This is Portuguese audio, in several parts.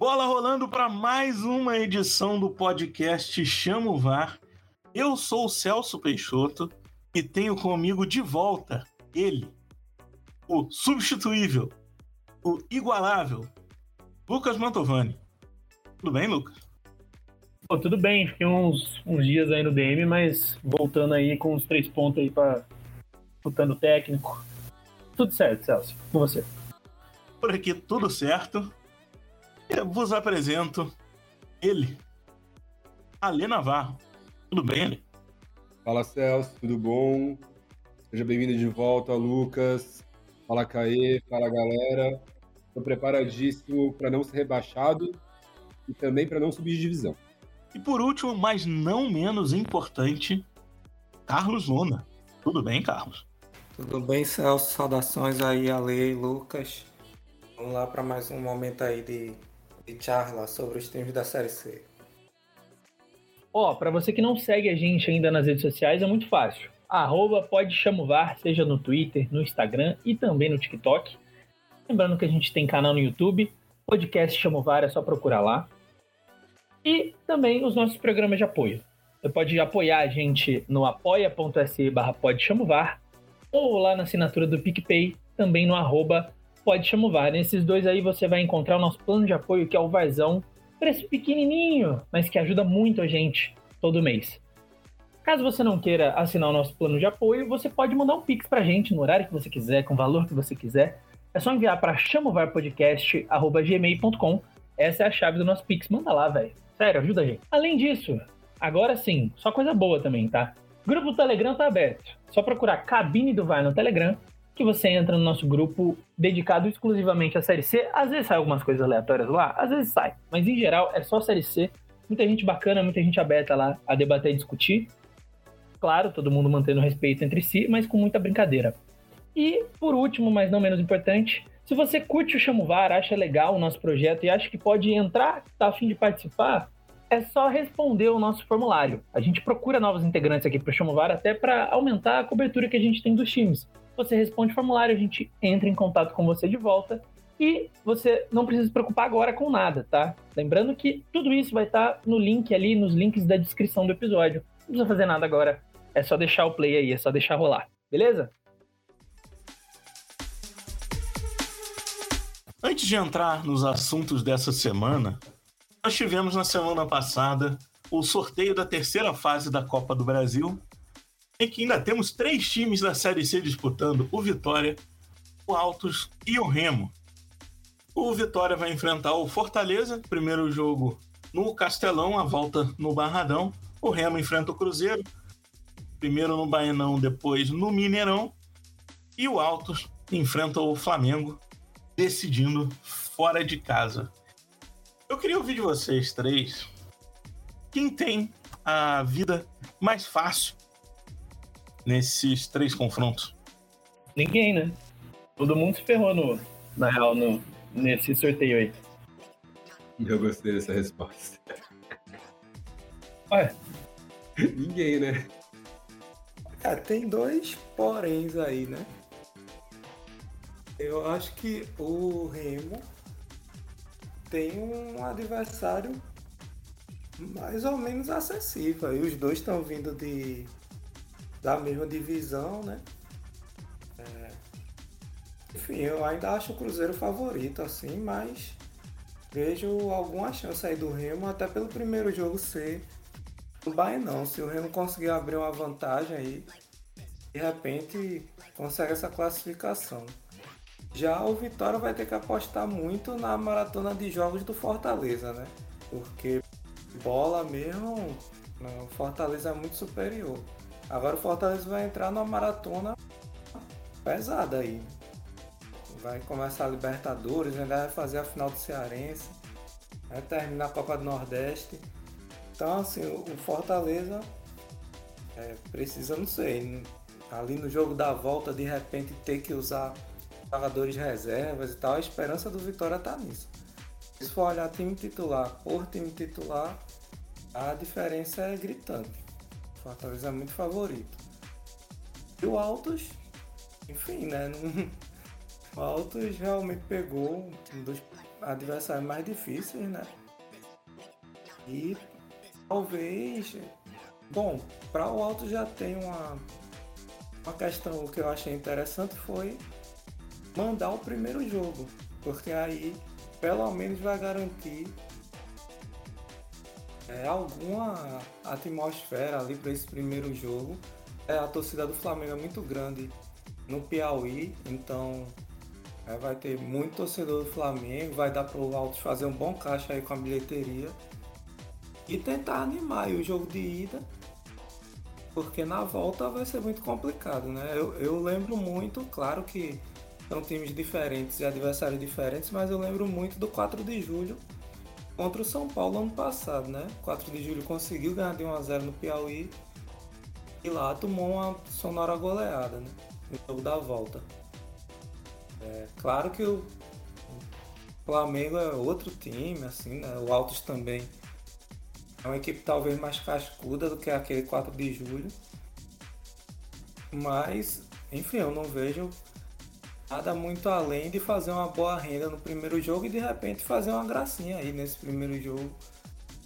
Bola rolando para mais uma edição do podcast Chamo VAR. Eu sou o Celso Peixoto e tenho comigo de volta ele, o substituível, o igualável, Lucas Mantovani. Tudo bem, Lucas? Pô, tudo bem, fiquei uns, uns dias aí no DM, mas voltando aí com os três pontos aí para disputando técnico. Tudo certo, Celso, com você. Por aqui tudo certo. Eu vos apresento ele, Alê Navarro. Tudo bem, Alê? Fala, Celso, tudo bom? Seja bem-vindo de volta, Lucas. Fala, Caê, fala, galera. Estou preparadíssimo para não ser rebaixado e também para não subir de divisão. E por último, mas não menos importante, Carlos Luna. Tudo bem, Carlos? Tudo bem, Celso? Saudações aí, Ale e Lucas. Vamos lá para mais um momento aí de de charla sobre os times da Série C. Ó, oh, para você que não segue a gente ainda nas redes sociais, é muito fácil. Arroba pode chamovar, seja no Twitter, no Instagram e também no TikTok. Lembrando que a gente tem canal no YouTube, podcast Chamovar, é só procurar lá. E também os nossos programas de apoio. Você pode apoiar a gente no apoia.se barra ou lá na assinatura do PicPay, também no arroba pode chamar o VAR. Nesses dois aí você vai encontrar o nosso plano de apoio, que é o Varzão. Preço pequenininho, mas que ajuda muito a gente todo mês. Caso você não queira assinar o nosso plano de apoio, você pode mandar um pix pra gente no horário que você quiser, com o valor que você quiser. É só enviar para chamovarpodcast.gmail.com. Essa é a chave do nosso pix. Manda lá, velho. Sério, ajuda a gente. Além disso, agora sim, só coisa boa também, tá? Grupo Telegram tá aberto. Só procurar Cabine do VAR no Telegram que você entra no nosso grupo dedicado exclusivamente à Série C. Às vezes sai algumas coisas aleatórias lá, às vezes sai, mas em geral é só Série C. Muita gente bacana, muita gente aberta lá a debater e discutir. Claro, todo mundo mantendo respeito entre si, mas com muita brincadeira. E, por último, mas não menos importante, se você curte o Chamovar, acha legal o nosso projeto e acha que pode entrar, tá a fim de participar, é só responder o nosso formulário. A gente procura novos integrantes aqui para o Chamovar até para aumentar a cobertura que a gente tem dos times você responde o formulário, a gente entra em contato com você de volta e você não precisa se preocupar agora com nada, tá? Lembrando que tudo isso vai estar no link ali, nos links da descrição do episódio. Não precisa fazer nada agora, é só deixar o play aí, é só deixar rolar, beleza? Antes de entrar nos assuntos dessa semana, nós tivemos na semana passada o sorteio da terceira fase da Copa do Brasil em que ainda temos três times da Série C disputando: o Vitória, o Altos e o Remo. O Vitória vai enfrentar o Fortaleza, primeiro jogo no Castelão, a volta no Barradão. O Remo enfrenta o Cruzeiro, primeiro no Baenão, depois no Mineirão. E o Altos enfrenta o Flamengo, decidindo fora de casa. Eu queria ouvir de vocês três quem tem a vida mais fácil nesses três confrontos? Ninguém, né? Todo mundo se ferrou no, na real no, nesse sorteio aí. Eu gostei dessa resposta. Ué? Ninguém, né? É, tem dois poréns aí, né? Eu acho que o Remo tem um adversário mais ou menos acessível. E os dois estão vindo de da mesma divisão, né? É... Enfim, eu ainda acho o Cruzeiro favorito, assim, mas vejo alguma chance aí do Remo, até pelo primeiro jogo ser o Bahia não. Se o Remo conseguir abrir uma vantagem aí, de repente consegue essa classificação. Já o Vitória vai ter que apostar muito na maratona de jogos do Fortaleza, né? Porque bola mesmo, o Fortaleza é muito superior. Agora o Fortaleza vai entrar numa maratona pesada aí. Vai começar a Libertadores, ainda vai fazer a final do Cearense, vai terminar a Copa do Nordeste. Então assim, o Fortaleza é, precisa, não sei, ali no jogo da volta de repente ter que usar jogadores reservas e tal, a esperança do Vitória tá nisso. Se for olhar time titular por time titular, a diferença é gritante. Fortaleza é muito favorito. E o Altos, enfim, né? Não... O Altos realmente pegou um dos adversários mais difíceis, né? E talvez. Bom, para o Alto já tem uma, uma questão que eu achei interessante foi mandar o primeiro jogo. Porque aí pelo menos vai garantir é, alguma atmosfera ali para esse primeiro jogo. É, a torcida do Flamengo é muito grande no Piauí, então é, vai ter muito torcedor do Flamengo, vai dar para o Altos fazer um bom caixa aí com a bilheteria e tentar animar o jogo de ida, porque na volta vai ser muito complicado, né? Eu, eu lembro muito, claro que são times diferentes e adversários diferentes, mas eu lembro muito do 4 de julho contra o São Paulo ano passado, né? 4 de julho conseguiu ganhar de 1 a 0 no Piauí e lá tomou uma sonora goleada, né? No jogo da volta. É, claro que o Flamengo é outro time, assim, né? O Altos também é uma equipe talvez mais cascuda do que aquele 4 de julho. Mas, enfim, eu não vejo nada muito além de fazer uma boa renda no primeiro jogo e de repente fazer uma gracinha aí nesse primeiro jogo,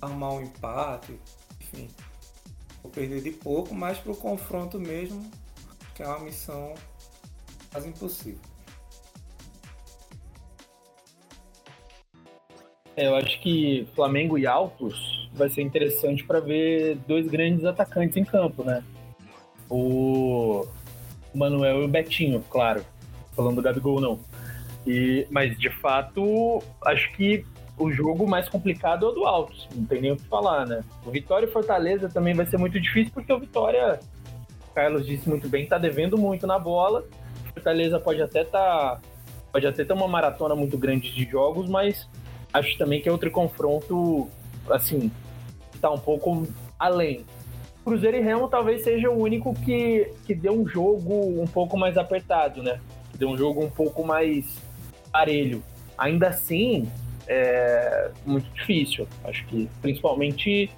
armar um empate, enfim. Vou perder de pouco, mas pro confronto mesmo, que é uma missão quase impossível. É, eu acho que Flamengo e Altos vai ser interessante para ver dois grandes atacantes em campo, né? O Manuel e o Betinho, claro. Falando do Gabigol, não. E, mas, de fato, acho que o jogo mais complicado é o do Altos. Não tem nem o que falar, né? O Vitória e Fortaleza também vai ser muito difícil, porque o Vitória, o Carlos disse muito bem, tá devendo muito na bola. Fortaleza pode até. Tá, pode até ter uma maratona muito grande de jogos, mas acho também que é outro confronto, assim, tá um pouco além. Cruzeiro e Remo talvez seja o único que, que deu um jogo um pouco mais apertado, né? Deu um jogo um pouco mais parelho. Ainda assim, é muito difícil. Acho que principalmente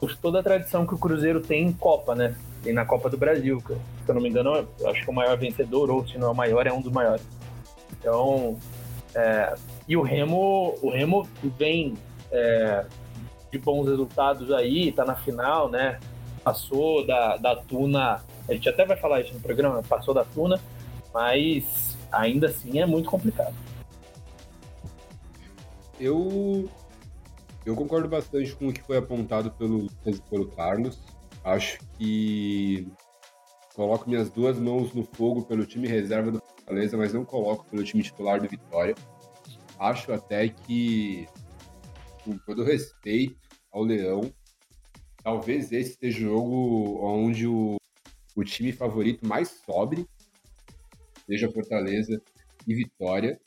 por toda a tradição que o Cruzeiro tem em Copa, né? Tem na Copa do Brasil, que, se eu não me engano, acho que o maior vencedor, ou se não é o maior, é um dos maiores. Então, é, e o Remo, o Remo vem é, de bons resultados aí, tá na final, né? Passou da, da Tuna, a gente até vai falar isso no programa, passou da Tuna, mas ainda assim é muito complicado. Eu eu concordo bastante com o que foi apontado pelo, pelo Carlos. Acho que coloco minhas duas mãos no fogo pelo time reserva do Fortaleza, mas não coloco pelo time titular do Vitória. Acho até que, com todo respeito ao Leão, talvez esse seja o jogo onde o, o time favorito mais sobre, seja Fortaleza e Vitória.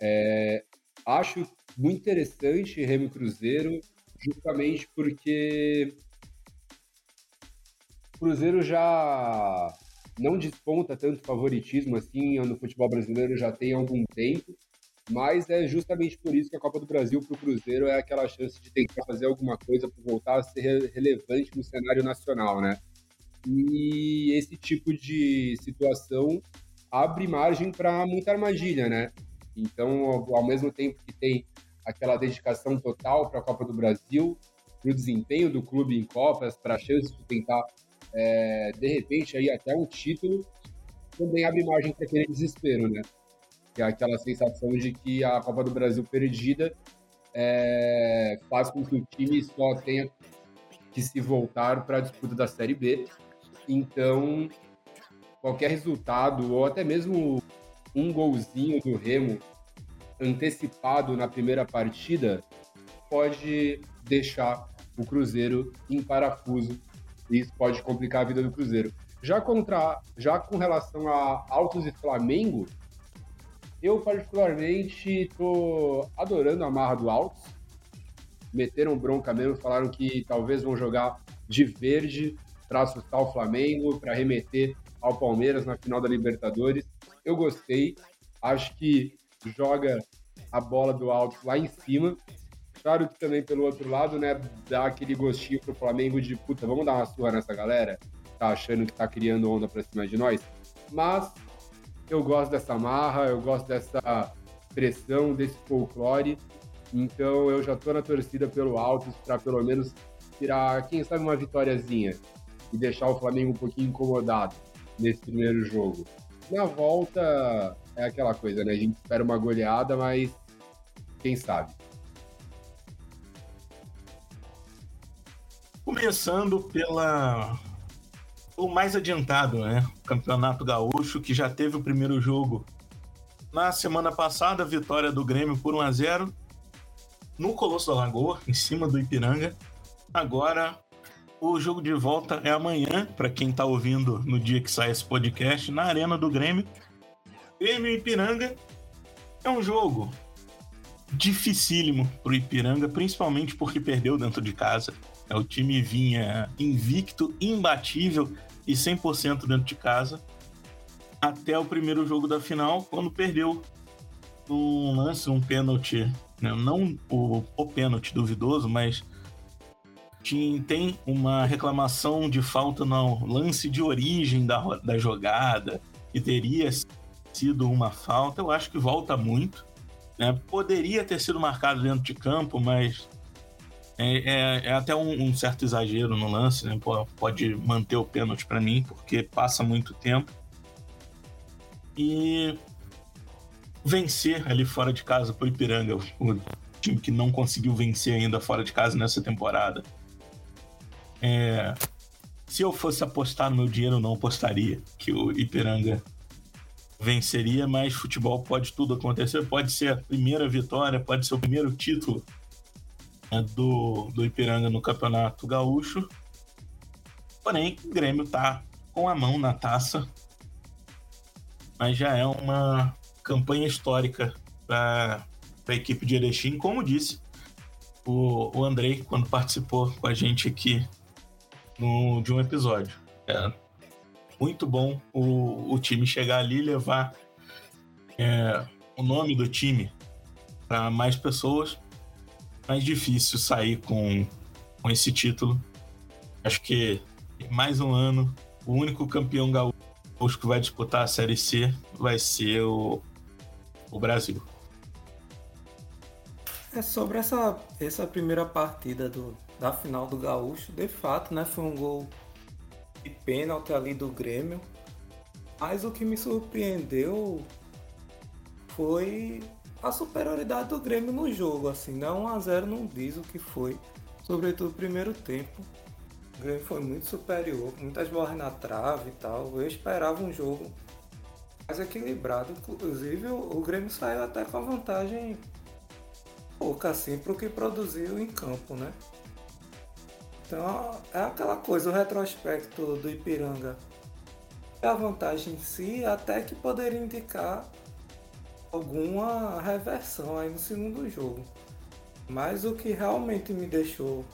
É, acho muito interessante Remo Cruzeiro, justamente porque o Cruzeiro já não desponta tanto favoritismo assim no futebol brasileiro já tem algum tempo mas é justamente por isso que a Copa do Brasil para o Cruzeiro é aquela chance de tentar fazer alguma coisa para voltar a ser relevante no cenário nacional, né? E esse tipo de situação abre margem para muita armadilha, né? Então, ao mesmo tempo que tem aquela dedicação total para a Copa do Brasil, para o desempenho do clube em Copas, para a chance de tentar, é, de repente, aí até um título, também abre margem para aquele desespero, né? que é aquela sensação de que a Copa do Brasil perdida é, faz com que o time só tenha que se voltar para a disputa da Série B. Então, qualquer resultado, ou até mesmo um golzinho do Remo antecipado na primeira partida, pode deixar o Cruzeiro em parafuso. E isso pode complicar a vida do Cruzeiro. Já, contra, já com relação a Altos e Flamengo, eu, particularmente, tô adorando a marra do Altos. Meteram bronca mesmo, falaram que talvez vão jogar de verde para assustar o Flamengo, para remeter ao Palmeiras na final da Libertadores. Eu gostei, acho que joga a bola do Altos lá em cima. Claro que também pelo outro lado, né, dá aquele gostinho pro Flamengo de puta, vamos dar uma surra nessa galera, tá achando que tá criando onda pra cima de nós. Mas eu gosto dessa marra, eu gosto dessa expressão desse folclore. Então eu já tô na torcida pelo Altos para pelo menos tirar, quem sabe, uma vitóriazinha e deixar o Flamengo um pouquinho incomodado nesse primeiro jogo. Na volta é aquela coisa, né? A gente espera uma goleada, mas quem sabe. Começando pela o mais adiantado, né? Campeonato Gaúcho, que já teve o primeiro jogo na semana passada, vitória do Grêmio por 1 a 0 no Colosso da Lagoa, em cima do Ipiranga. Agora, o jogo de volta é amanhã, para quem está ouvindo no dia que sai esse podcast, na Arena do Grêmio. Grêmio e Ipiranga é um jogo dificílimo pro Ipiranga, principalmente porque perdeu dentro de casa. É, o time vinha invicto, imbatível e 100% dentro de casa até o primeiro jogo da final, quando perdeu um lance, um pênalti, né? não o, o pênalti duvidoso, mas tem uma reclamação de falta no lance de origem da, da jogada, que teria sido uma falta. Eu acho que volta muito. Né? Poderia ter sido marcado dentro de campo, mas é, é, é até um, um, certo exagero no lance, né? Pode manter o pênalti para mim, porque passa muito tempo. E vencer ali fora de casa pro Ipiranga, o time que não conseguiu vencer ainda fora de casa nessa temporada. É, se eu fosse apostar no meu dinheiro, não apostaria que o Ipiranga venceria, mas futebol pode tudo acontecer. Pode ser a primeira vitória, pode ser o primeiro título né, do, do Ipiranga no Campeonato Gaúcho. Porém, o Grêmio tá com a mão na taça, mas já é uma campanha histórica para a equipe de Erechim. Como disse o, o Andrei, quando participou com a gente aqui no, de um episódio. É muito bom o, o time chegar ali e levar é, o nome do time para mais pessoas, mais difícil sair com, com esse título. Acho que mais um ano, o único campeão gaúcho que vai disputar a Série C vai ser o, o Brasil. É sobre essa, essa primeira partida do, da final do Gaúcho, de fato, né, foi um gol de pênalti ali do Grêmio. Mas o que me surpreendeu foi a superioridade do Grêmio no jogo, assim, né? 1 a 0 não diz o que foi, sobretudo no primeiro tempo. O Grêmio foi muito superior, muitas bolas na trave e tal. Eu esperava um jogo mais equilibrado, inclusive o Grêmio saiu até com a vantagem pouca assim para o que produziu em campo, né? Então é aquela coisa, o retrospecto do Ipiranga. A vantagem em si até que poderia indicar alguma reversão aí no segundo jogo. Mas o que realmente me deixou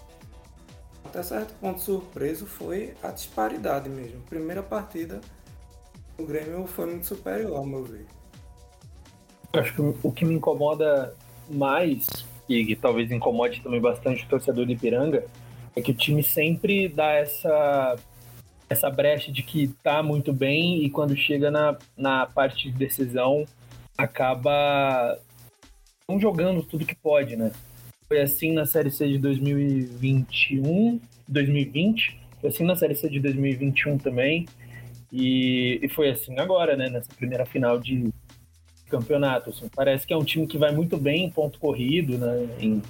até certo ponto surpreso foi a disparidade mesmo. Primeira partida, o Grêmio foi muito superior, ao meu ver. Acho que o que me incomoda mais, e que talvez incomode também bastante o torcedor de Ipiranga, é que o time sempre dá essa essa brecha de que tá muito bem e quando chega na, na parte de decisão acaba não jogando tudo que pode, né? Foi assim na Série C de 2021, 2020, foi assim na Série C de 2021 também, e, e foi assim agora, né? Nessa primeira final de campeonato. Assim. Parece que é um time que vai muito bem em ponto corrido, né? Em,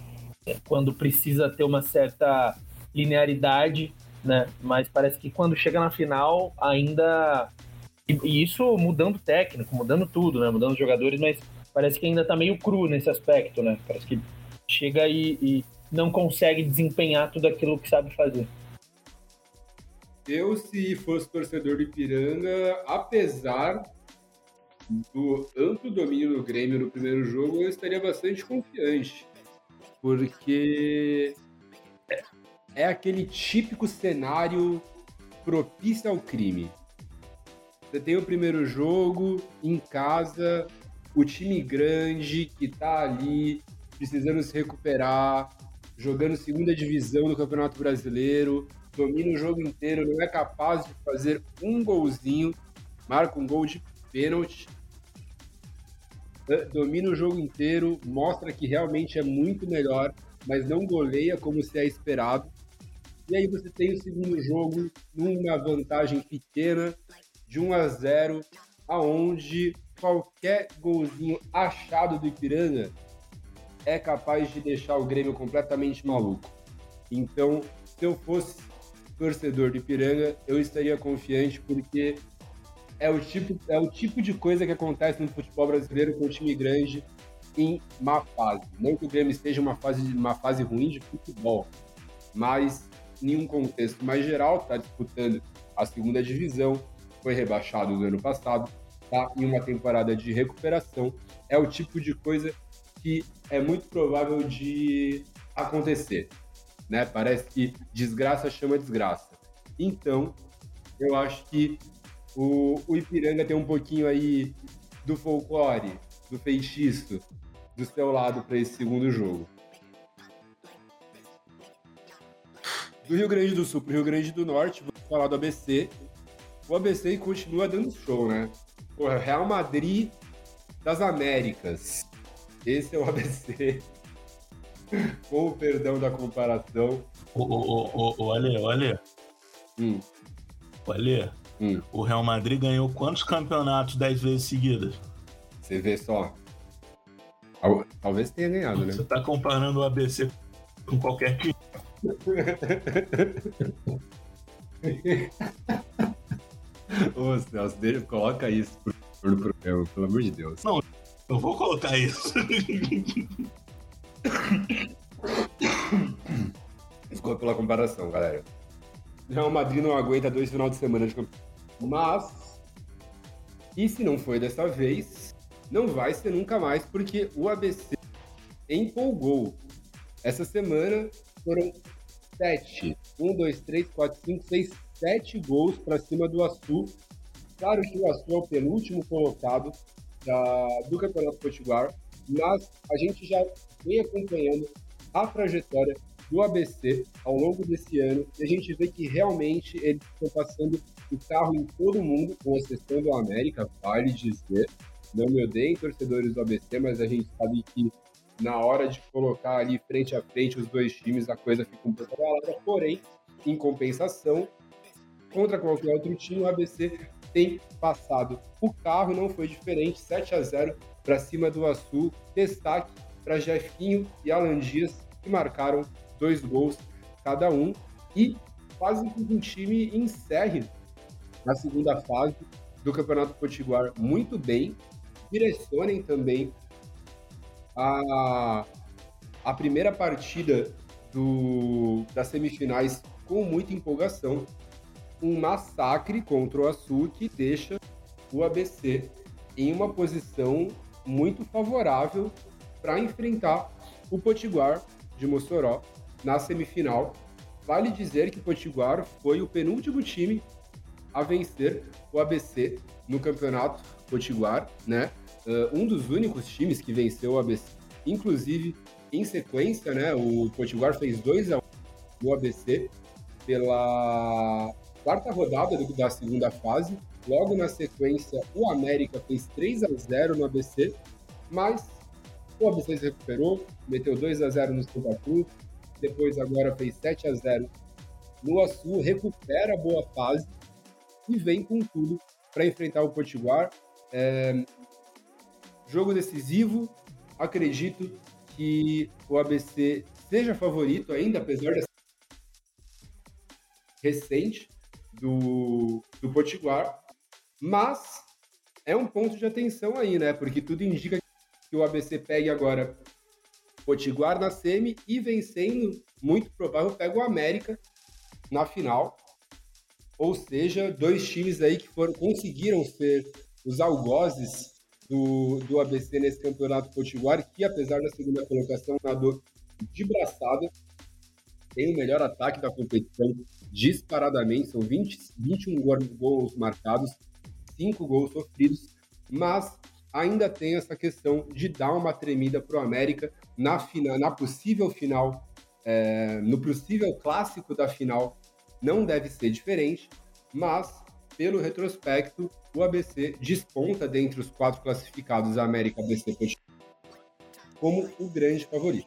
quando precisa ter uma certa linearidade, né? Mas parece que quando chega na final ainda e, isso mudando técnico, mudando tudo, né? Mudando os jogadores, mas parece que ainda tá meio cru nesse aspecto, né? Parece que chega e, e não consegue desempenhar tudo aquilo que sabe fazer. Eu, se fosse torcedor do Ipiranga, apesar do amplo domínio do Grêmio no primeiro jogo, eu estaria bastante confiante. Porque é aquele típico cenário propício ao crime. Você tem o primeiro jogo em casa, o time grande que tá ali precisando se recuperar, jogando segunda divisão do Campeonato Brasileiro, domina o jogo inteiro, não é capaz de fazer um golzinho, marca um gol de pênalti. domina o jogo inteiro, mostra que realmente é muito melhor, mas não goleia como se é esperado. E aí você tem o segundo jogo numa vantagem pequena de 1 a 0, aonde qualquer golzinho achado do Ipiranga é capaz de deixar o Grêmio completamente maluco. Então, se eu fosse torcedor do Ipiranga, eu estaria confiante porque é o tipo, é o tipo de coisa que acontece no futebol brasileiro com um time grande em má fase. Não que o Grêmio esteja uma fase, uma fase ruim de futebol, mas em um contexto mais geral, está disputando a segunda divisão, foi rebaixado no ano passado, está em uma temporada de recuperação. É o tipo de coisa que é muito provável de acontecer. Né? Parece que desgraça chama desgraça. Então, eu acho que o, o Ipiranga tem um pouquinho aí do folclore, do feitiço, do seu lado para esse segundo jogo. Do Rio Grande do Sul para o Rio Grande do Norte, vou falar do ABC. O ABC continua dando show, né? Porra, Real Madrid das Américas. Esse é o ABC. Com o perdão da comparação. Olha. Hum. O Ale, Hum. o Real Madrid ganhou quantos campeonatos dez vezes seguidas? Você vê só. Tal- Talvez tenha ganhado, né? Você tá comparando o ABC com qualquer time. Ô, Celso, deixa- coloca isso pro, pro programa, pelo amor de Deus. Eu vou colocar isso. Desculpa pela comparação, galera. Real Madrid não aguenta dois final de semana de campeonato. Mas, e se não foi dessa vez, não vai ser nunca mais, porque o ABC empolgou. Essa semana foram sete. Um, dois, três, quatro, cinco, seis, sete gols para cima do Açu. Claro que o Açu é o penúltimo colocado da- do Campeonato Potiguar, mas a gente já vem acompanhando a trajetória do ABC ao longo desse ano e a gente vê que realmente eles estão passando o carro em todo mundo, com exceção do América, vale dizer. Não me odeiem, torcedores do ABC, mas a gente sabe que na hora de colocar ali frente a frente os dois times, a coisa fica um pouco abalada. Porém, em compensação, contra qualquer outro time, o ABC tem passado o carro, não foi diferente, 7 a 0 para cima do Açu. Destaque para Jefinho e Alan Dias, que marcaram dois gols cada um e quase que um time encerre na segunda fase do Campeonato Potiguar muito bem, direcionem também a, a primeira partida do, das semifinais com muita empolgação. Um massacre contra o Açu que deixa o ABC em uma posição muito favorável para enfrentar o Potiguar de Mossoró na semifinal. Vale dizer que o Potiguar foi o penúltimo time a vencer o ABC no campeonato Potiguar, né? Uh, um dos únicos times que venceu o ABC, inclusive em sequência, né? O Potiguar fez 2 a 1 no ABC pela quarta rodada do- da segunda fase. Logo na sequência, o América fez 3 a 0 no ABC, mas o ABC se recuperou, meteu 2 a 0 no Santa Cruz, depois agora fez 7 a 0 no Açu, recupera a boa fase e vem com tudo para enfrentar o Potiguar. É, jogo decisivo, acredito que o ABC seja favorito ainda, apesar dessa recente do, do Potiguar, mas é um ponto de atenção aí, né? Porque tudo indica que o ABC pegue agora Potiguar na semi e vencendo, muito provável, pega o América na final. Ou seja, dois times aí que foram, conseguiram ser os algozes do, do ABC nesse campeonato potiguar, que apesar da segunda colocação, nadou de braçada, tem o melhor ataque da competição disparadamente, são 20, 21 gol- gols marcados, 5 gols sofridos, mas ainda tem essa questão de dar uma tremida para o América na, final, na possível final, é, no possível clássico da final, não deve ser diferente, mas pelo retrospecto, o ABC desponta dentre os quatro classificados da América ABC como o grande favorito.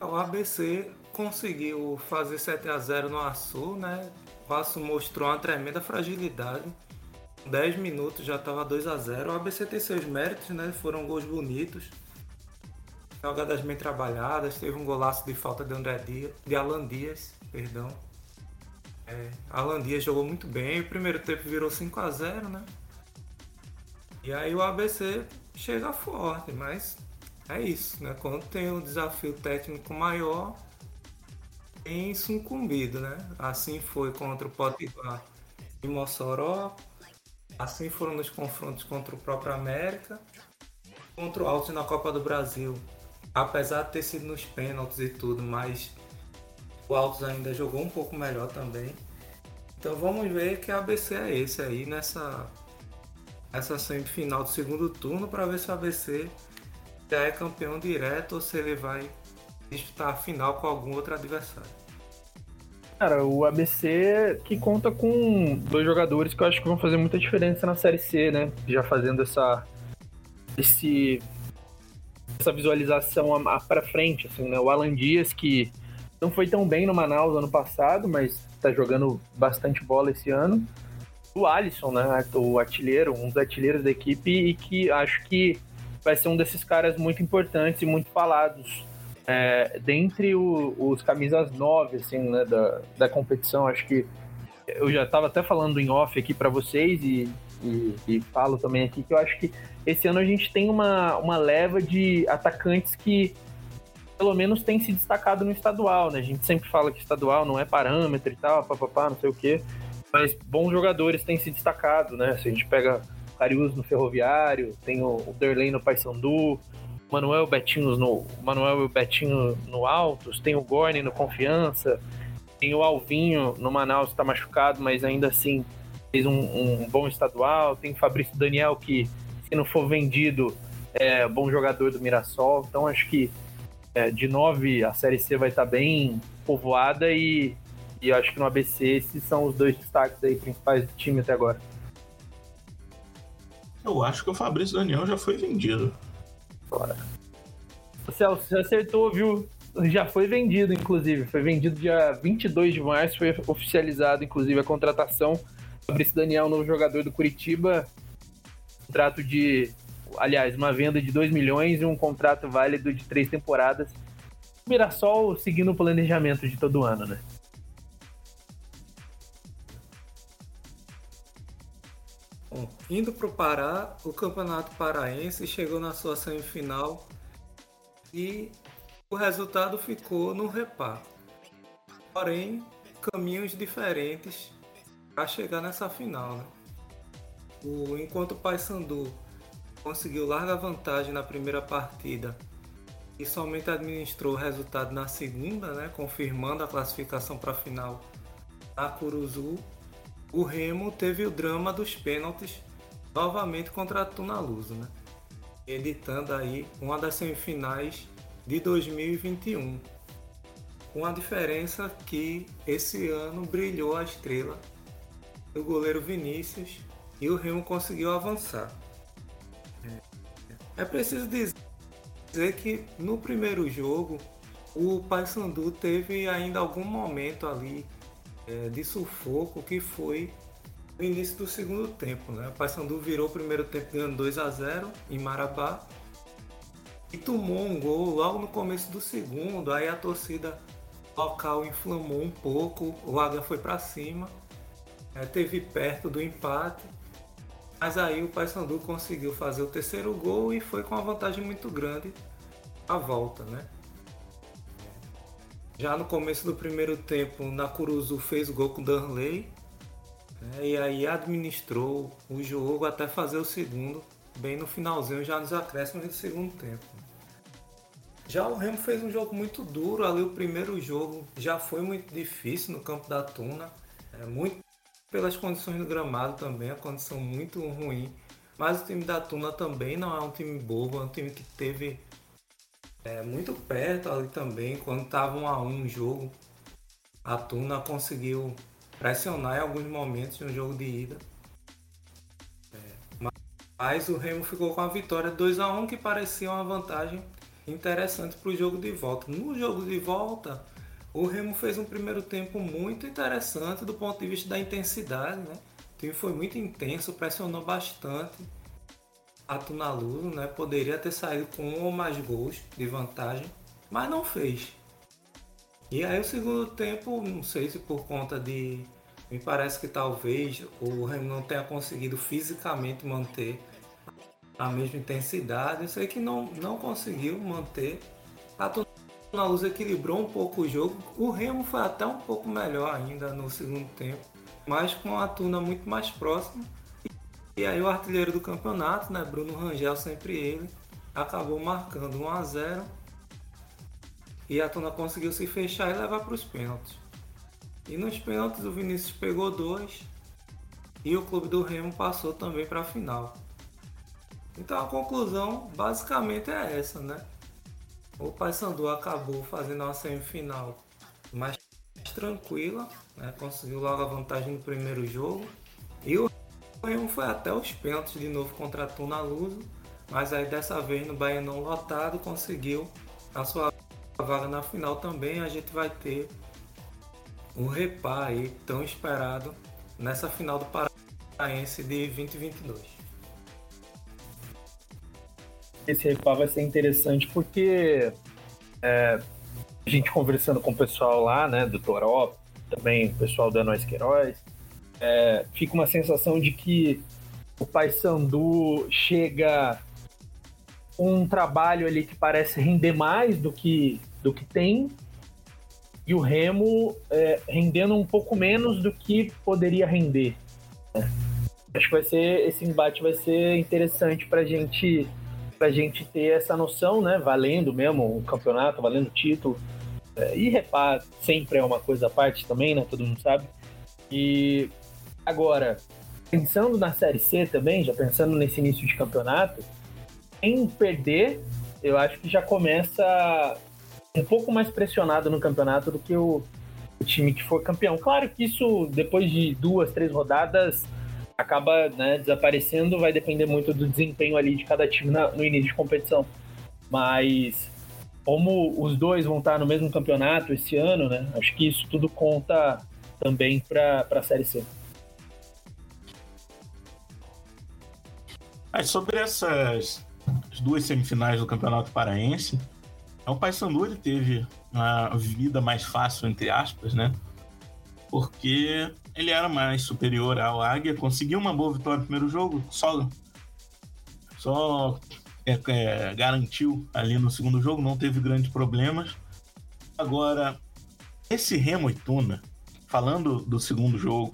O ABC conseguiu fazer 7 a 0 no Açu, né? O Açu mostrou uma tremenda fragilidade. 10 minutos já estava 2 a 0 O ABC tem seus méritos, né? Foram gols bonitos. Jogadas bem trabalhadas. Teve um golaço de falta de André Dias, de Alan Dias, perdão. É, Alan Dias jogou muito bem. O primeiro tempo virou 5 a 0 né? E aí o ABC chega forte, mas é isso, né? Quando tem um desafio técnico maior, tem sucumbido, né? Assim foi contra o Potiguar e Mossoró, assim foram nos confrontos contra o próprio América, contra o Altos na Copa do Brasil. Apesar de ter sido nos pênaltis e tudo, mas o Altos ainda jogou um pouco melhor também. Então vamos ver que ABC é esse aí nessa essa semifinal do segundo turno para ver se o ABC já é campeão direto ou se ele vai disputar a final com algum outro adversário. Cara, o ABC que conta com dois jogadores que eu acho que vão fazer muita diferença na Série C, né? Já fazendo essa esse essa visualização para frente, assim, né? O Alan Dias que não foi tão bem no Manaus ano passado, mas tá jogando bastante bola esse ano do Alisson, né? O artilheiro, um dos artilheiros da equipe e que acho que vai ser um desses caras muito importantes e muito falados é, dentre o, os camisas 9, assim, né, da, da competição. Acho que eu já estava até falando em off aqui para vocês e, e, e, falo também aqui que eu acho que esse ano a gente tem uma, uma leva de atacantes que pelo menos tem se destacado no estadual, né? A gente sempre fala que estadual não é parâmetro e tal, papapá, não sei o quê mas bons jogadores têm se destacado, né? Se a gente pega Carius no Ferroviário, tem o, Derlei no Paysandu, Manuel Betinho no Manuel e o Betinho no Altos, tem o Gorne no Confiança, tem o Alvinho no Manaus está machucado, mas ainda assim fez um, um, bom estadual, tem o Fabrício Daniel que se não for vendido é bom jogador do Mirassol, então acho que é, de nove a Série C vai estar tá bem povoada e e acho que no ABC esses são os dois destaques aí principais do time até agora. Eu acho que o Fabrício Daniel já foi vendido. Fora. O Celso, você acertou, viu? Já foi vendido, inclusive. Foi vendido dia 22 de março, foi oficializado, inclusive, a contratação. Fabrício Daniel, novo jogador do Curitiba. Contrato de. Aliás, uma venda de 2 milhões e um contrato válido de três temporadas. Mirassol seguindo o planejamento de todo ano, né? Bom, indo para o Pará, o Campeonato Paraense chegou na sua semifinal e o resultado ficou no repá. Porém, caminhos diferentes para chegar nessa final. Né? O, enquanto o Paysandu conseguiu larga vantagem na primeira partida e somente administrou o resultado na segunda, né, confirmando a classificação para a final na Curuzu, o Remo teve o drama dos pênaltis novamente contra a Tunaluso, né? editando aí uma das semifinais de 2021. Com a diferença que esse ano brilhou a estrela do goleiro Vinícius e o Remo conseguiu avançar. É preciso dizer que no primeiro jogo o Paysandu teve ainda algum momento ali é, de sufoco que foi o início do segundo tempo. Né? O Paysandu virou o primeiro tempo ganhando 2 a 0 em Marabá e tomou um gol logo no começo do segundo. Aí a torcida local inflamou um pouco, o Águia foi para cima, é, teve perto do empate. Mas aí o Paysandu conseguiu fazer o terceiro gol e foi com uma vantagem muito grande a volta, né? Já no começo do primeiro tempo, Nakuruzu fez gol com Danley. Né, e aí administrou o jogo até fazer o segundo, bem no finalzinho, já nos acréscimos do segundo tempo. Já o Remo fez um jogo muito duro ali. O primeiro jogo já foi muito difícil no campo da Tuna. É, muito pelas condições do gramado também, a condição muito ruim. Mas o time da Tuna também não é um time bobo, é um time que teve é, muito perto ali também, quando estava um a um jogo, a Tuna conseguiu pressionar em alguns momentos no jogo de ida. É, mas o Remo ficou com a vitória 2 a 1 que parecia uma vantagem interessante para o jogo de volta. No jogo de volta, o Remo fez um primeiro tempo muito interessante do ponto de vista da intensidade. Né? O time foi muito intenso, pressionou bastante a Tunaluso, né? Poderia ter saído com um ou mais gols de vantagem, mas não fez. E aí o segundo tempo, não sei se por conta de. Me parece que talvez o Remo não tenha conseguido fisicamente manter a mesma intensidade. Eu sei que não, não conseguiu manter. A Tunaluso equilibrou um pouco o jogo. O Remo foi até um pouco melhor ainda no segundo tempo, mas com a Tuna muito mais próxima e aí o artilheiro do campeonato, né, Bruno Rangel, sempre ele, acabou marcando 1 a 0 e a Tuna conseguiu se fechar e levar para os pênaltis. E nos pênaltis o Vinícius pegou dois e o clube do Remo passou também para a final. Então a conclusão basicamente é essa, né? O Paysandu acabou fazendo uma semifinal mais tranquila, né? conseguiu logo a vantagem no primeiro jogo e o Remo foi até os pênaltis de novo contra a Tuna Luso, mas aí dessa vez no Baianão lotado conseguiu a sua vaga na final também. A gente vai ter o repá aí tão esperado nessa final do Paraense de 2022. Esse repá vai ser interessante porque é, a gente conversando com o pessoal lá, né, do Toró, também o pessoal da Nós Queiroz, é, fica uma sensação de que o Paysandu chega um trabalho ali que parece render mais do que, do que tem e o Remo é, rendendo um pouco menos do que poderia render. Né? Acho que vai ser esse embate vai ser interessante para gente para gente ter essa noção, né? Valendo mesmo o campeonato, valendo o título. É, e repar sempre é uma coisa à parte também, né? Todo mundo sabe. E Agora, pensando na Série C também, já pensando nesse início de campeonato, em perder, eu acho que já começa um pouco mais pressionado no campeonato do que o, o time que for campeão. Claro que isso, depois de duas, três rodadas, acaba né, desaparecendo, vai depender muito do desempenho ali de cada time na, no início de competição. Mas como os dois vão estar no mesmo campeonato esse ano, né? Acho que isso tudo conta também para a Série C. Aí, sobre essas duas semifinais do Campeonato Paraense, é o Paysandu ele teve uma vida mais fácil, entre aspas, né? Porque ele era mais superior ao Águia, conseguiu uma boa vitória no primeiro jogo, só, só é, é, garantiu ali no segundo jogo, não teve grandes problemas. Agora, esse Remo e Tuna, falando do segundo jogo,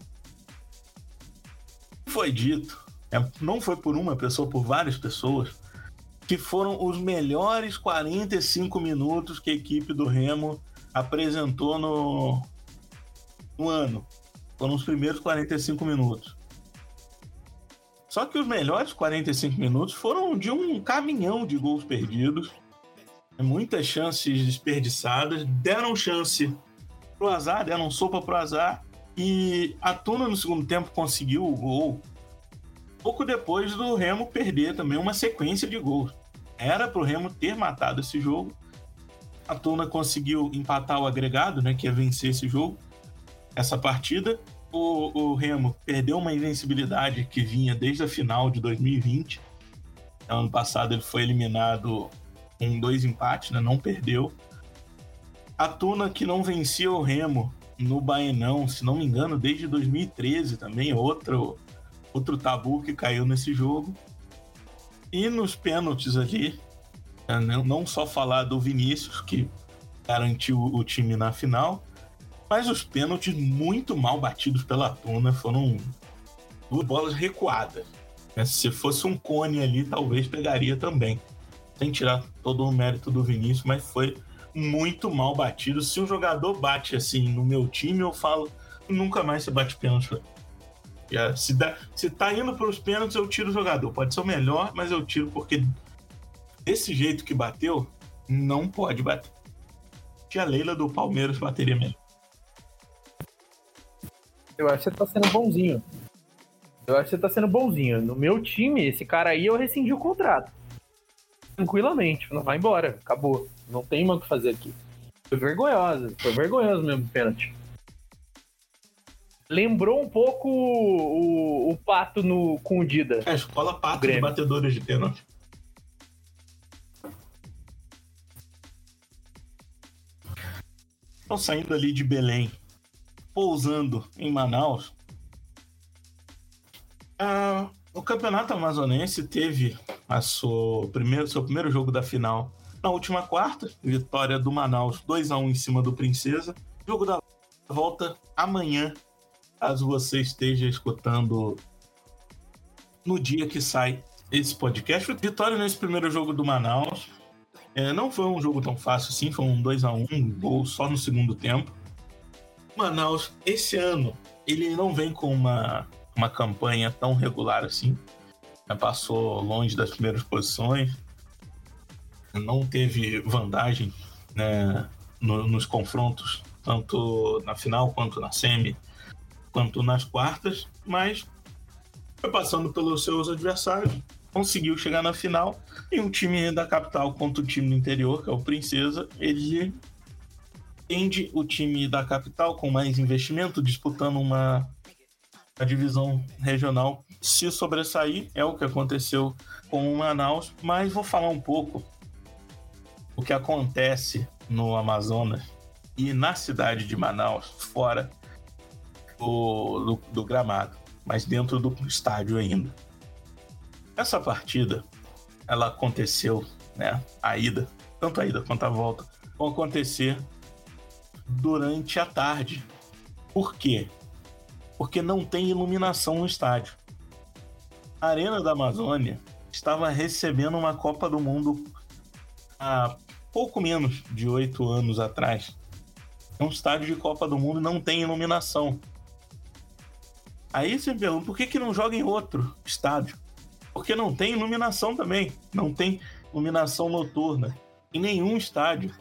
foi dito é, não foi por uma pessoa, por várias pessoas, que foram os melhores 45 minutos que a equipe do Remo apresentou no, no ano. Foram os primeiros 45 minutos. Só que os melhores 45 minutos foram de um caminhão de gols perdidos, muitas chances desperdiçadas, deram chance pro azar, deram sopa pro azar, e a Tuna no segundo tempo conseguiu o gol pouco depois do Remo perder também uma sequência de gols. Era para o Remo ter matado esse jogo. A Tuna conseguiu empatar o agregado, né, que é vencer esse jogo, essa partida. O, o Remo perdeu uma invencibilidade que vinha desde a final de 2020. Ano passado ele foi eliminado com dois empates, né, não perdeu. A Tuna que não vencia o Remo no Baenão, se não me engano, desde 2013 também, outro outro tabu que caiu nesse jogo. E nos pênaltis ali, né, não só falar do Vinícius, que garantiu o time na final, mas os pênaltis muito mal batidos pela Tuna foram duas bolas recuadas. Né, se fosse um cone ali, talvez pegaria também. Sem tirar todo o mérito do Vinícius, mas foi muito mal batido. Se um jogador bate assim no meu time, eu falo, nunca mais se bate pênalti. Se, dá, se tá indo para os pênaltis, eu tiro o jogador. Pode ser o melhor, mas eu tiro porque desse jeito que bateu, não pode bater. Tia Leila do Palmeiras bateria mesmo. Eu acho que você tá sendo bonzinho. Eu acho que você tá sendo bonzinho. No meu time, esse cara aí, eu rescindi o contrato. Tranquilamente. Não vai embora. Acabou. Não tem mais o que fazer aqui. Foi vergonhosa. Foi vergonhoso mesmo, pênalti. Lembrou um pouco o, o, Pato no, com o Dida. É, a escola Pato de batedores de pênalti. Estão saindo ali de Belém, pousando em Manaus. Ah, o campeonato amazonense teve a sua primeiro, seu primeiro jogo da final na última quarta, vitória do Manaus 2 a 1 em cima do Princesa. Jogo da volta amanhã, caso você esteja escutando no dia que sai esse podcast. Vitória nesse primeiro jogo do Manaus. É, não foi um jogo tão fácil assim, foi um 2 a 1 um gol só no segundo tempo. Manaus, esse ano, ele não vem com uma, uma campanha tão regular assim. Passou longe das primeiras posições. Não teve vantagem né, no, nos confrontos, tanto na final quanto na semi, quanto nas quartas, mas foi passando pelos seus adversários conseguiu chegar na final. E um time da capital contra o time do interior, que é o Princesa, ele tende o time da capital com mais investimento, disputando uma a divisão regional se sobressair. É o que aconteceu com o Manaus, mas vou falar um pouco o que acontece no Amazonas e na cidade de Manaus, fora do, do, do gramado, mas dentro do estádio ainda. Essa partida, ela aconteceu, né? A ida, tanto a ida quanto a volta, vão acontecer durante a tarde. Por quê? Porque não tem iluminação no estádio. A Arena da Amazônia estava recebendo uma Copa do Mundo há pouco menos de oito anos atrás. É um estádio de Copa do Mundo não tem iluminação. Aí você me pergunta, por que, que não joga em outro estádio? Porque não tem iluminação também. Não tem iluminação noturna em nenhum estádio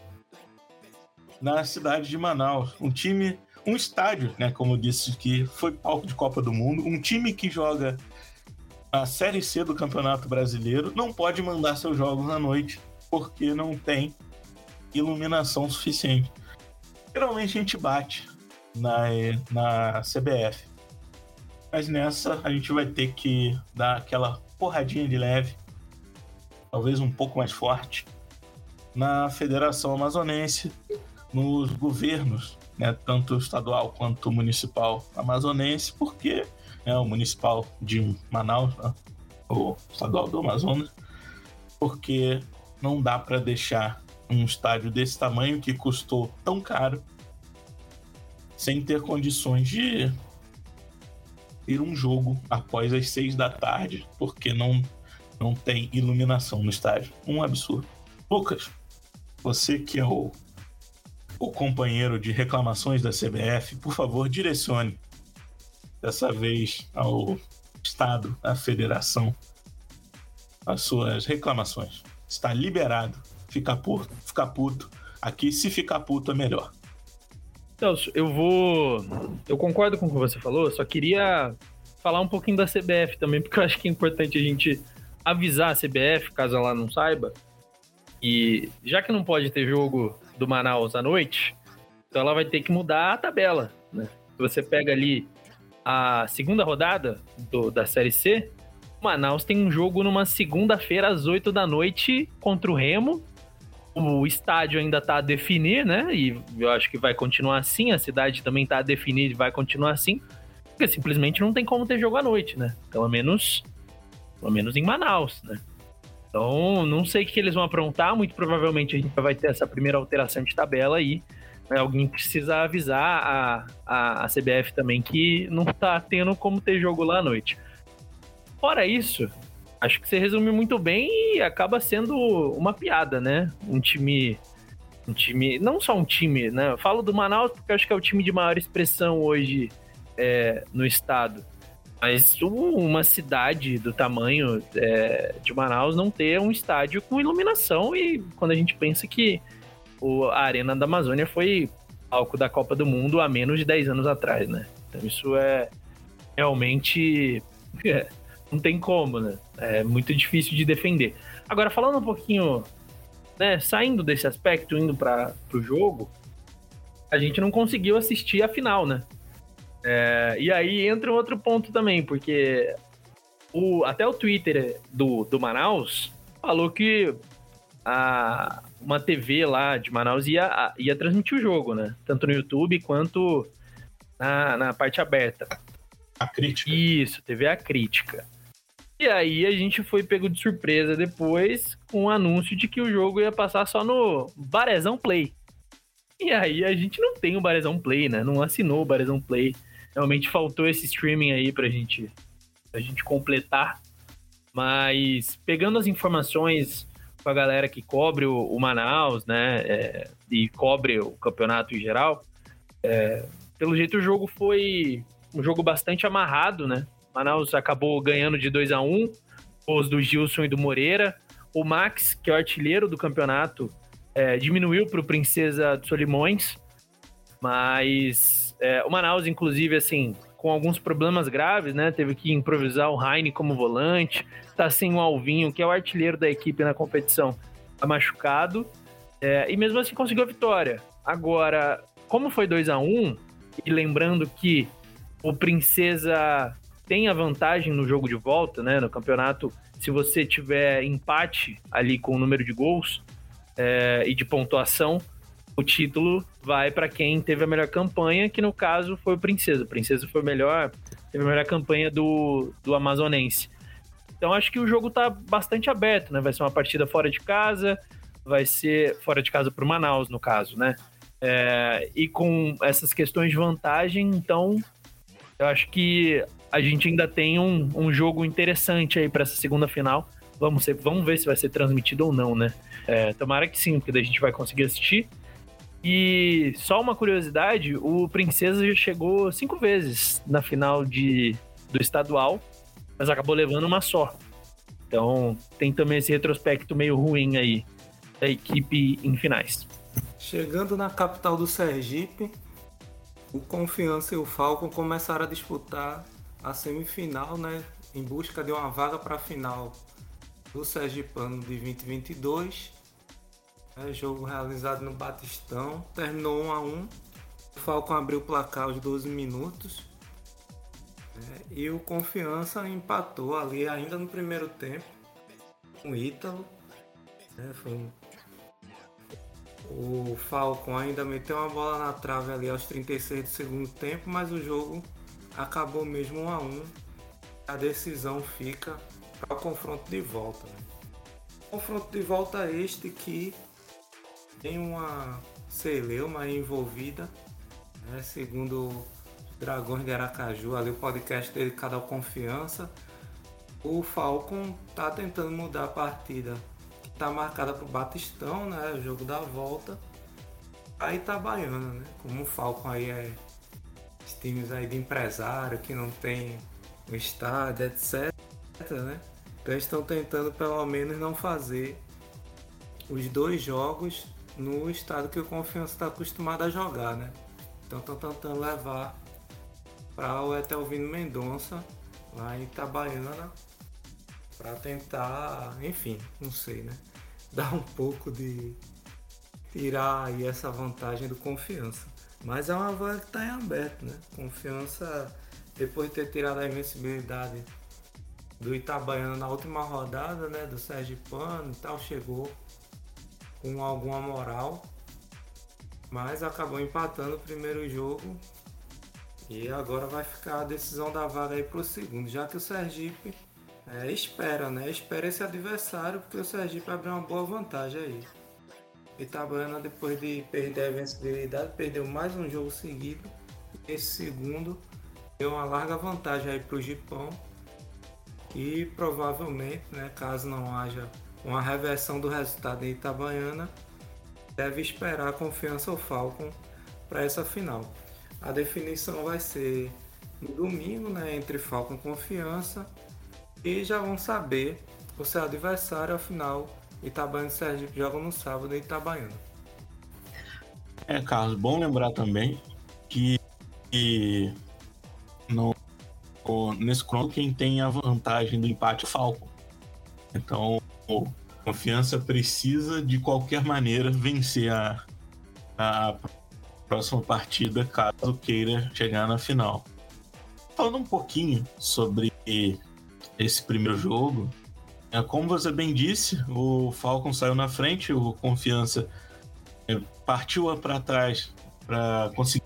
na cidade de Manaus. Um time, um estádio, né, como disse que foi palco de Copa do Mundo, um time que joga a Série C do Campeonato Brasileiro não pode mandar seus jogos à noite porque não tem iluminação suficiente. Geralmente a gente bate na, na CBF. Mas nessa a gente vai ter que dar aquela porradinha de leve, talvez um pouco mais forte, na Federação Amazonense, nos governos, né, tanto estadual quanto municipal amazonense, porque é o municipal de Manaus, né, o estadual do Amazonas, porque não dá para deixar um estádio desse tamanho que custou tão caro sem ter condições de ter um jogo após as seis da tarde, porque não, não tem iluminação no estádio. Um absurdo. Lucas, você que é o, o companheiro de reclamações da CBF, por favor, direcione dessa vez ao Estado, à Federação, as suas reclamações. Está liberado. Ficar puto, ficar puto. Aqui, se ficar puto, é melhor. Celso, eu vou. Eu concordo com o que você falou, só queria falar um pouquinho da CBF também, porque eu acho que é importante a gente avisar a CBF, caso ela não saiba. E já que não pode ter jogo do Manaus à noite, então ela vai ter que mudar a tabela. Né? Se você pega ali a segunda rodada do, da Série C, o Manaus tem um jogo numa segunda-feira às 8 da noite contra o Remo o estádio ainda está a definir, né? E eu acho que vai continuar assim, a cidade também está a definir e vai continuar assim, porque simplesmente não tem como ter jogo à noite, né? Pelo menos, pelo menos em Manaus, né? Então, não sei o que eles vão aprontar, muito provavelmente a gente vai ter essa primeira alteração de tabela aí. Né? Alguém precisa avisar a, a, a CBF também que não está tendo como ter jogo lá à noite. Fora isso, acho que você resume muito bem e acaba sendo uma piada, né? Um time. Um time. Não só um time, né? Eu falo do Manaus porque acho que é o time de maior expressão hoje é, no estado. Mas uma cidade do tamanho é, de Manaus não ter um estádio com iluminação e quando a gente pensa que o, a Arena da Amazônia foi palco da Copa do Mundo há menos de 10 anos atrás, né? Então isso é realmente não tem como, né? É muito difícil de defender. Agora falando um pouquinho, né, saindo desse aspecto, indo para o jogo, a gente não conseguiu assistir a final, né? É, e aí entra um outro ponto também, porque o, até o Twitter do, do Manaus falou que a, uma TV lá de Manaus ia, ia transmitir o jogo, né? Tanto no YouTube quanto na, na parte aberta. A crítica. Isso, TV a crítica. E aí a gente foi pego de surpresa depois com o anúncio de que o jogo ia passar só no Barezão Play. E aí a gente não tem o Barezão Play, né? Não assinou o Barezão Play. Realmente faltou esse streaming aí pra gente, pra gente completar. Mas pegando as informações com a galera que cobre o, o Manaus, né? É, e cobre o campeonato em geral, é, pelo jeito o jogo foi um jogo bastante amarrado, né? Manaus acabou ganhando de 2 a 1 os do Gilson e do Moreira. O Max, que é o artilheiro do campeonato, é, diminuiu para o Princesa de Solimões, mas é, o Manaus, inclusive, assim, com alguns problemas graves, né? Teve que improvisar o Heine como volante, tá sem o Alvinho, que é o artilheiro da equipe na competição, tá machucado, é, e mesmo assim conseguiu a vitória. Agora, como foi 2 a 1 e lembrando que o Princesa tem a vantagem no jogo de volta, né? No campeonato, se você tiver empate ali com o número de gols é, e de pontuação, o título vai para quem teve a melhor campanha, que no caso foi o Princesa. O Princesa foi o melhor, teve a melhor campanha do, do Amazonense. Então acho que o jogo tá bastante aberto, né? Vai ser uma partida fora de casa, vai ser fora de casa para o Manaus, no caso, né? É, e com essas questões de vantagem, então eu acho que a gente ainda tem um, um jogo interessante aí para essa segunda final. Vamos, ser, vamos ver se vai ser transmitido ou não, né? É, tomara que sim, porque daí a gente vai conseguir assistir. E só uma curiosidade: o Princesa já chegou cinco vezes na final de, do estadual, mas acabou levando uma só. Então tem também esse retrospecto meio ruim aí da equipe em finais. Chegando na capital do Sergipe, o Confiança e o Falcon começaram a disputar a semifinal, né, em busca de uma vaga para a final do Sergipano de 2022. É, jogo realizado no Batistão, terminou 1 a 1. O Falcon abriu o placar aos 12 minutos. É, e o Confiança empatou ali ainda no primeiro tempo com o Ítalo. É, foi um... O Falcon ainda meteu uma bola na trave ali aos 36 do segundo tempo, mas o jogo acabou mesmo 1 a 1 A decisão fica para o confronto de volta. Né? Confronto de volta este que tem uma celeuma envolvida, né? segundo Dragões de Aracaju, ali o podcast dedicado ao confiança. O Falcon tá tentando mudar a partida que tá marcada para o Batistão, né? O jogo da volta. Aí tá baiana, né? Como o Falcon aí é times aí de empresário que não tem um estádio, etc. Né? Então estão tentando pelo menos não fazer os dois jogos no estado que o Confiança está acostumado a jogar, né? Então estão tentando levar para o Etelvino Mendonça lá em Itabaiana para tentar, enfim, não sei, né? Dar um pouco de tirar aí essa vantagem do Confiança. Mas é uma vaga que está em aberto, né? Confiança, depois de ter tirado a invencibilidade do Itabaiana na última rodada, né? Do Pano e tal, chegou com alguma moral. Mas acabou empatando o primeiro jogo. E agora vai ficar a decisão da vaga aí pro segundo, já que o Sergipe é, espera, né? Espera esse adversário, porque o Sergipe abriu uma boa vantagem aí. Itabaiana, depois de perder a invencibilidade, perdeu mais um jogo seguido. Esse segundo deu uma larga vantagem aí para o Gipão. E provavelmente, né, caso não haja uma reversão do resultado em Itabaiana, deve esperar a confiança ao Falcon para essa final. A definição vai ser no domingo, né, entre Falcon e Confiança, e já vão saber o seu adversário ao final Itabaiana e Sergipe jogam no sábado em Itabaiana. É, Carlos, bom lembrar também que, que no, nesse crono, quem tem a vantagem do empate é o Falcon. Então, confiança precisa de qualquer maneira vencer a, a próxima partida caso queira chegar na final. Falando um pouquinho sobre esse primeiro jogo, é, como você bem disse, o Falcon saiu na frente, o Confiança é, partiu para trás para conseguir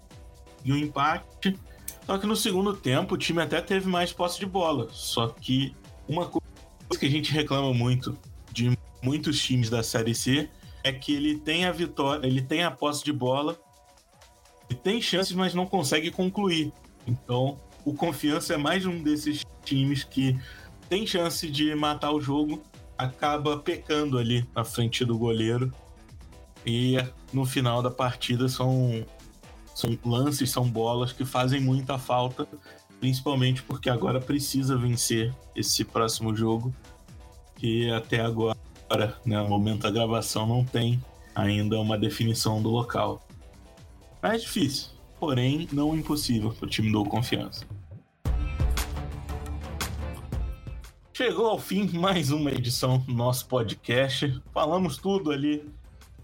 um empate. Só que no segundo tempo o time até teve mais posse de bola. Só que uma coisa que a gente reclama muito de muitos times da Série C é que ele tem a vitória, ele tem a posse de bola, ele tem chances, mas não consegue concluir. Então, o Confiança é mais um desses times que tem chance de matar o jogo, acaba pecando ali na frente do goleiro. E no final da partida são, são lances, são bolas que fazem muita falta, principalmente porque agora precisa vencer esse próximo jogo, que até agora, né, no momento da gravação, não tem ainda uma definição do local. É difícil, porém não impossível para o time do Confiança. Chegou ao fim mais uma edição do nosso podcast. Falamos tudo ali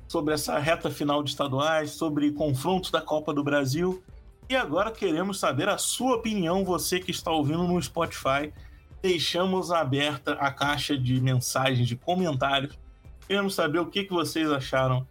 sobre essa reta final de estaduais, sobre confrontos da Copa do Brasil. E agora queremos saber a sua opinião, você que está ouvindo no Spotify. Deixamos aberta a caixa de mensagens, de comentários. Queremos saber o que, vocês acharam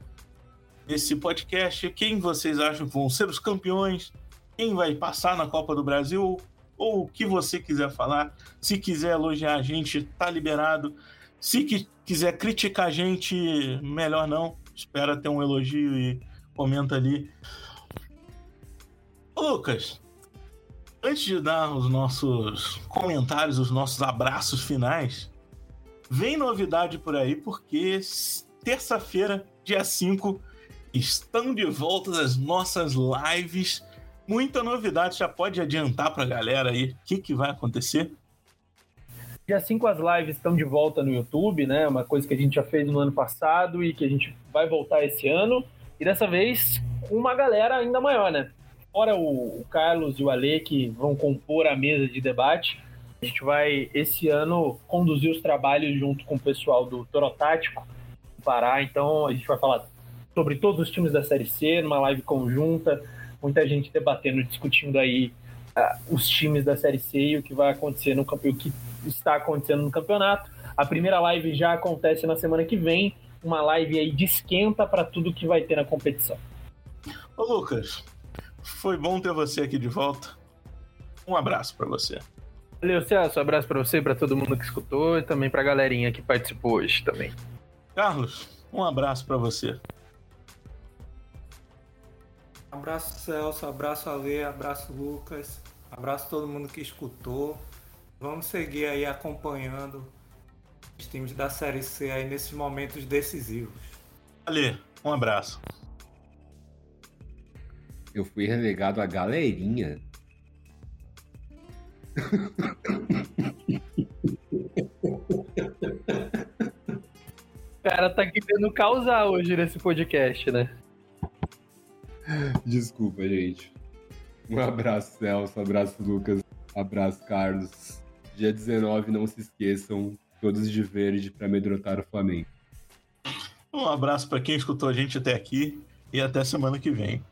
desse podcast, quem vocês acham que vão ser os campeões, quem vai passar na Copa do Brasil, ou o que você quiser falar. Se quiser elogiar a gente, tá liberado. Se quiser criticar a gente, melhor não. Espera ter um elogio e comenta ali. Lucas, antes de dar os nossos comentários, os nossos abraços finais, vem novidade por aí, porque terça-feira, dia 5, estão de volta as nossas lives muita novidade. Já pode adiantar para a galera aí o que, que vai acontecer? Dia 5 as lives estão de volta no YouTube, né? Uma coisa que a gente já fez no ano passado e que a gente vai voltar esse ano. E dessa vez com uma galera ainda maior, né? Fora o, Carlos e o Ale que vão compor a mesa de debate, a gente vai esse ano conduzir os trabalhos junto com o pessoal do Torotático Pará. Então a gente vai falar sobre todos os times da Série C numa live conjunta muita gente debatendo, discutindo aí uh, os times da Série C e o que vai acontecer no campeonato, o que está acontecendo no campeonato. A primeira live já acontece na semana que vem, uma live aí de esquenta para tudo que vai ter na competição. Ô Lucas, foi bom ter você aqui de volta. Um abraço para você. Valeu, Celso. Um abraço para você, para todo mundo que escutou e também para a galerinha que participou hoje também. Carlos, um abraço para você. Abraço Celso, abraço Ale, abraço Lucas, abraço todo mundo que escutou. Vamos seguir aí acompanhando os times da Série C aí nesses momentos decisivos. Ale, um abraço. Eu fui relegado a galerinha. O cara tá querendo causar hoje nesse podcast, né? Desculpa, gente. Um abraço, Celso. Um abraço, Lucas. Um abraço, Carlos. Dia 19, não se esqueçam, todos de verde para amedrontar o Flamengo. Um abraço para quem escutou a gente até aqui e até semana que vem.